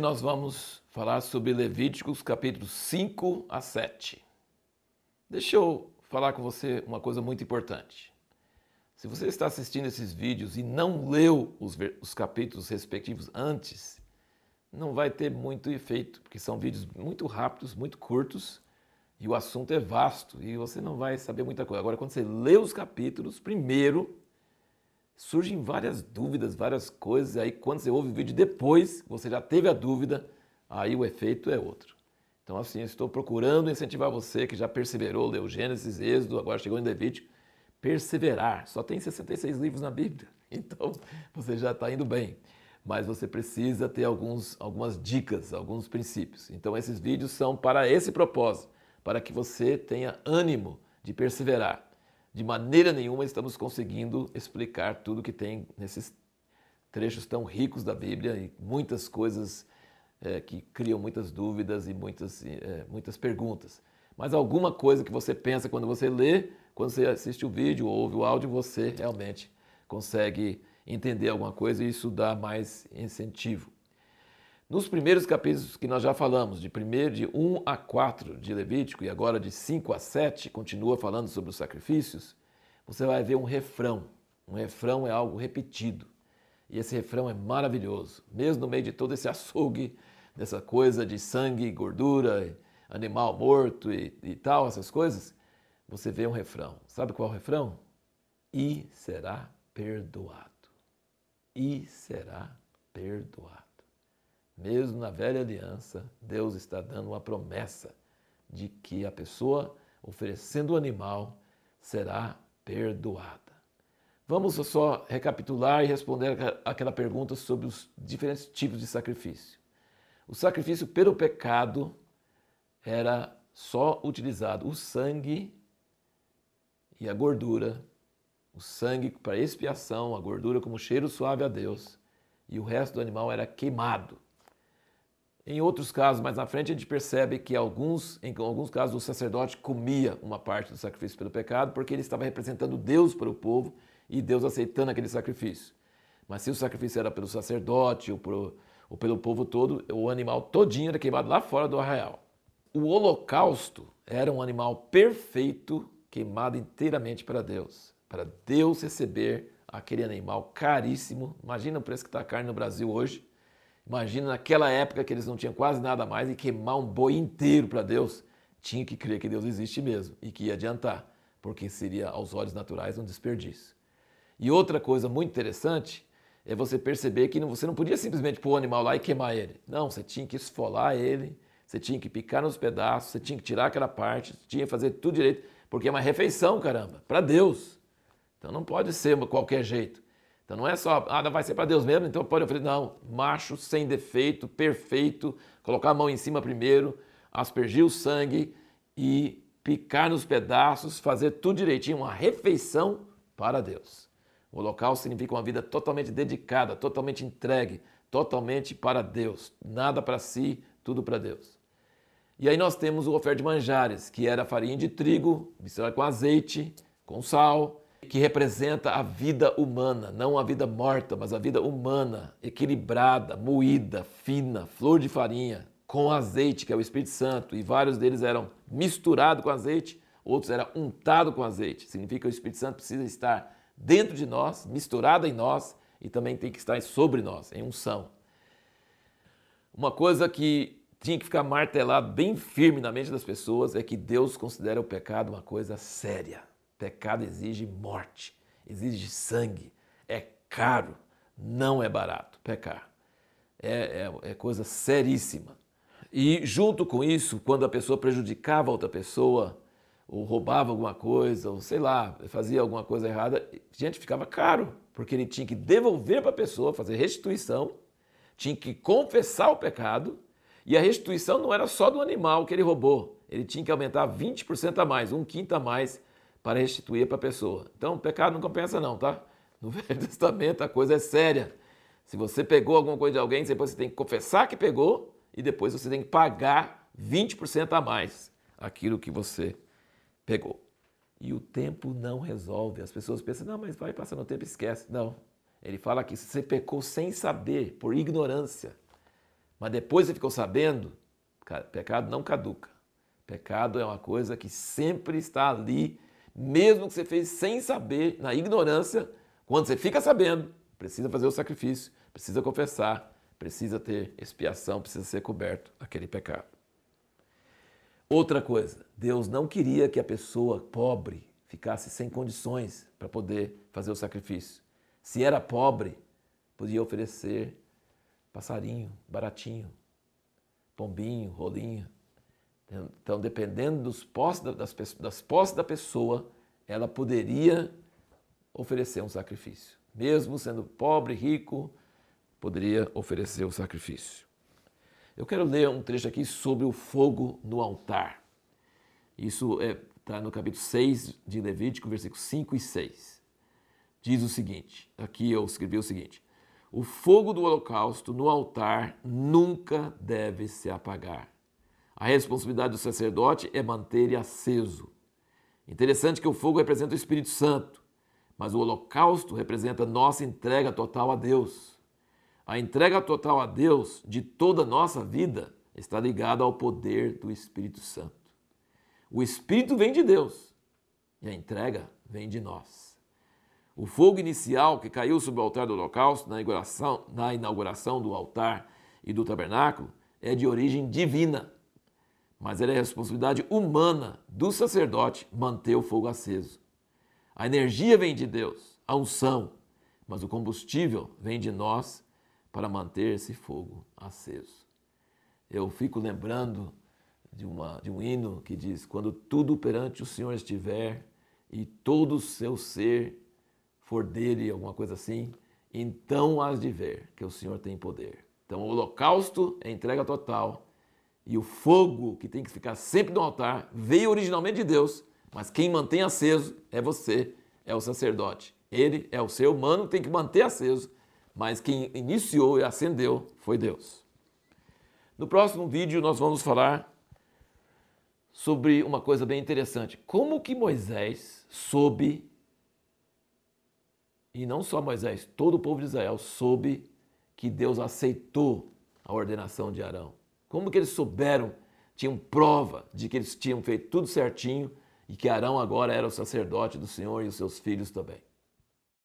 nós vamos falar sobre Levíticos capítulos 5 a 7. Deixa eu falar com você uma coisa muito importante. Se você está assistindo esses vídeos e não leu os, os capítulos respectivos antes, não vai ter muito efeito, porque são vídeos muito rápidos, muito curtos, e o assunto é vasto e você não vai saber muita coisa. Agora, quando você lê os capítulos, primeiro surgem várias dúvidas, várias coisas. Aí, quando você ouve o vídeo depois, você já teve a dúvida, aí o efeito é outro. Então, assim, estou procurando incentivar você que já perseverou, leu Gênesis, Êxodo, agora chegou em Levítico, perseverar. Só tem 66 livros na Bíblia, então você já está indo bem. Mas você precisa ter alguns, algumas dicas, alguns princípios. Então, esses vídeos são para esse propósito para que você tenha ânimo de perseverar. De maneira nenhuma estamos conseguindo explicar tudo que tem nesses trechos tão ricos da Bíblia e muitas coisas é, que criam muitas dúvidas e muitas, é, muitas perguntas. Mas alguma coisa que você pensa quando você lê, quando você assiste o vídeo ou ouve o áudio, você realmente consegue entender alguma coisa e isso dá mais incentivo. Nos primeiros capítulos que nós já falamos, de 1 de 1 a 4 de Levítico e agora de 5 a 7, continua falando sobre os sacrifícios, você vai ver um refrão. Um refrão é algo repetido. E esse refrão é maravilhoso. Mesmo no meio de todo esse açougue, dessa coisa de sangue, gordura, animal morto e, e tal, essas coisas, você vê um refrão. Sabe qual é o refrão? E será perdoado. E será perdoado. Mesmo na velha aliança, Deus está dando uma promessa de que a pessoa oferecendo o animal será perdoada. Vamos só recapitular e responder aquela pergunta sobre os diferentes tipos de sacrifício. O sacrifício pelo pecado era só utilizado o sangue e a gordura, o sangue para expiação, a gordura como cheiro suave a Deus, e o resto do animal era queimado. Em outros casos, mais na frente, a gente percebe que alguns, em alguns casos o sacerdote comia uma parte do sacrifício pelo pecado porque ele estava representando Deus para o povo e Deus aceitando aquele sacrifício. Mas se o sacrifício era pelo sacerdote ou, ou pelo povo todo, o animal todinho era queimado lá fora do arraial. O holocausto era um animal perfeito queimado inteiramente para Deus, para Deus receber aquele animal caríssimo. Imagina o preço que está a carne no Brasil hoje. Imagina naquela época que eles não tinham quase nada mais e queimar um boi inteiro para Deus. Tinha que crer que Deus existe mesmo e que ia adiantar, porque seria aos olhos naturais um desperdício. E outra coisa muito interessante é você perceber que você não podia simplesmente pôr o animal lá e queimar ele. Não, você tinha que esfolar ele, você tinha que picar nos pedaços, você tinha que tirar aquela parte, tinha que fazer tudo direito, porque é uma refeição, caramba, para Deus. Então não pode ser qualquer jeito. Então não é só, ah, vai ser para Deus mesmo, então pode oferecer. Não, macho, sem defeito, perfeito, colocar a mão em cima primeiro, aspergir o sangue e picar nos pedaços, fazer tudo direitinho, uma refeição para Deus. O local significa uma vida totalmente dedicada, totalmente entregue, totalmente para Deus. Nada para si, tudo para Deus. E aí nós temos o oferta de manjares, que era farinha de trigo, misturada com azeite, com sal, que representa a vida humana, não a vida morta, mas a vida humana, equilibrada, moída, fina, flor de farinha, com azeite, que é o Espírito Santo, e vários deles eram misturados com azeite, outros eram untados com azeite. Significa que o Espírito Santo precisa estar dentro de nós, misturado em nós, e também tem que estar sobre nós, em unção. Uma coisa que tinha que ficar martelado bem firme na mente das pessoas é que Deus considera o pecado uma coisa séria. Pecado exige morte, exige sangue, é caro, não é barato pecar. É, é, é coisa seríssima. E junto com isso, quando a pessoa prejudicava outra pessoa, ou roubava alguma coisa, ou sei lá, fazia alguma coisa errada, gente, ficava caro, porque ele tinha que devolver para a pessoa, fazer restituição, tinha que confessar o pecado, e a restituição não era só do animal que ele roubou, ele tinha que aumentar 20% a mais, um quinto a mais para restituir para a pessoa. Então, pecado não compensa não, tá? No Velho Testamento a coisa é séria. Se você pegou alguma coisa de alguém, depois você tem que confessar que pegou e depois você tem que pagar 20% a mais aquilo que você pegou. E o tempo não resolve. As pessoas pensam, não, mas vai passando o tempo e esquece. Não. Ele fala aqui, se você pecou sem saber, por ignorância, Mas depois você ficou sabendo, pecado não caduca. Pecado é uma coisa que sempre está ali, mesmo que você fez sem saber, na ignorância, quando você fica sabendo, precisa fazer o sacrifício, precisa confessar, precisa ter expiação, precisa ser coberto aquele pecado. Outra coisa, Deus não queria que a pessoa pobre ficasse sem condições para poder fazer o sacrifício. Se era pobre, podia oferecer passarinho, baratinho, pombinho, rolinho. Então, dependendo dos posses, das, das posses da pessoa, ela poderia oferecer um sacrifício. Mesmo sendo pobre, rico, poderia oferecer o sacrifício. Eu quero ler um trecho aqui sobre o fogo no altar. Isso está é, no capítulo 6 de Levítico, versículos 5 e 6. Diz o seguinte: aqui eu escrevi o seguinte: O fogo do holocausto no altar nunca deve se apagar a responsabilidade do sacerdote é manter aceso. Interessante que o fogo representa o Espírito Santo, mas o holocausto representa nossa entrega total a Deus. A entrega total a Deus de toda a nossa vida está ligada ao poder do Espírito Santo. O Espírito vem de Deus e a entrega vem de nós. O fogo inicial que caiu sobre o altar do holocausto na inauguração, na inauguração do altar e do tabernáculo é de origem divina mas era a responsabilidade humana do sacerdote manter o fogo aceso. A energia vem de Deus, a unção, mas o combustível vem de nós para manter esse fogo aceso. Eu fico lembrando de, uma, de um hino que diz: Quando tudo perante o Senhor estiver e todo o seu ser for dele, alguma coisa assim, então has de ver que o Senhor tem poder. Então, o holocausto é entrega total e o fogo que tem que ficar sempre no altar veio originalmente de Deus, mas quem mantém aceso é você, é o sacerdote. Ele é o ser humano que tem que manter aceso, mas quem iniciou e acendeu foi Deus. No próximo vídeo nós vamos falar sobre uma coisa bem interessante. Como que Moisés soube, e não só Moisés, todo o povo de Israel soube que Deus aceitou a ordenação de Arão. Como que eles souberam, tinham prova de que eles tinham feito tudo certinho e que Arão agora era o sacerdote do Senhor e os seus filhos também?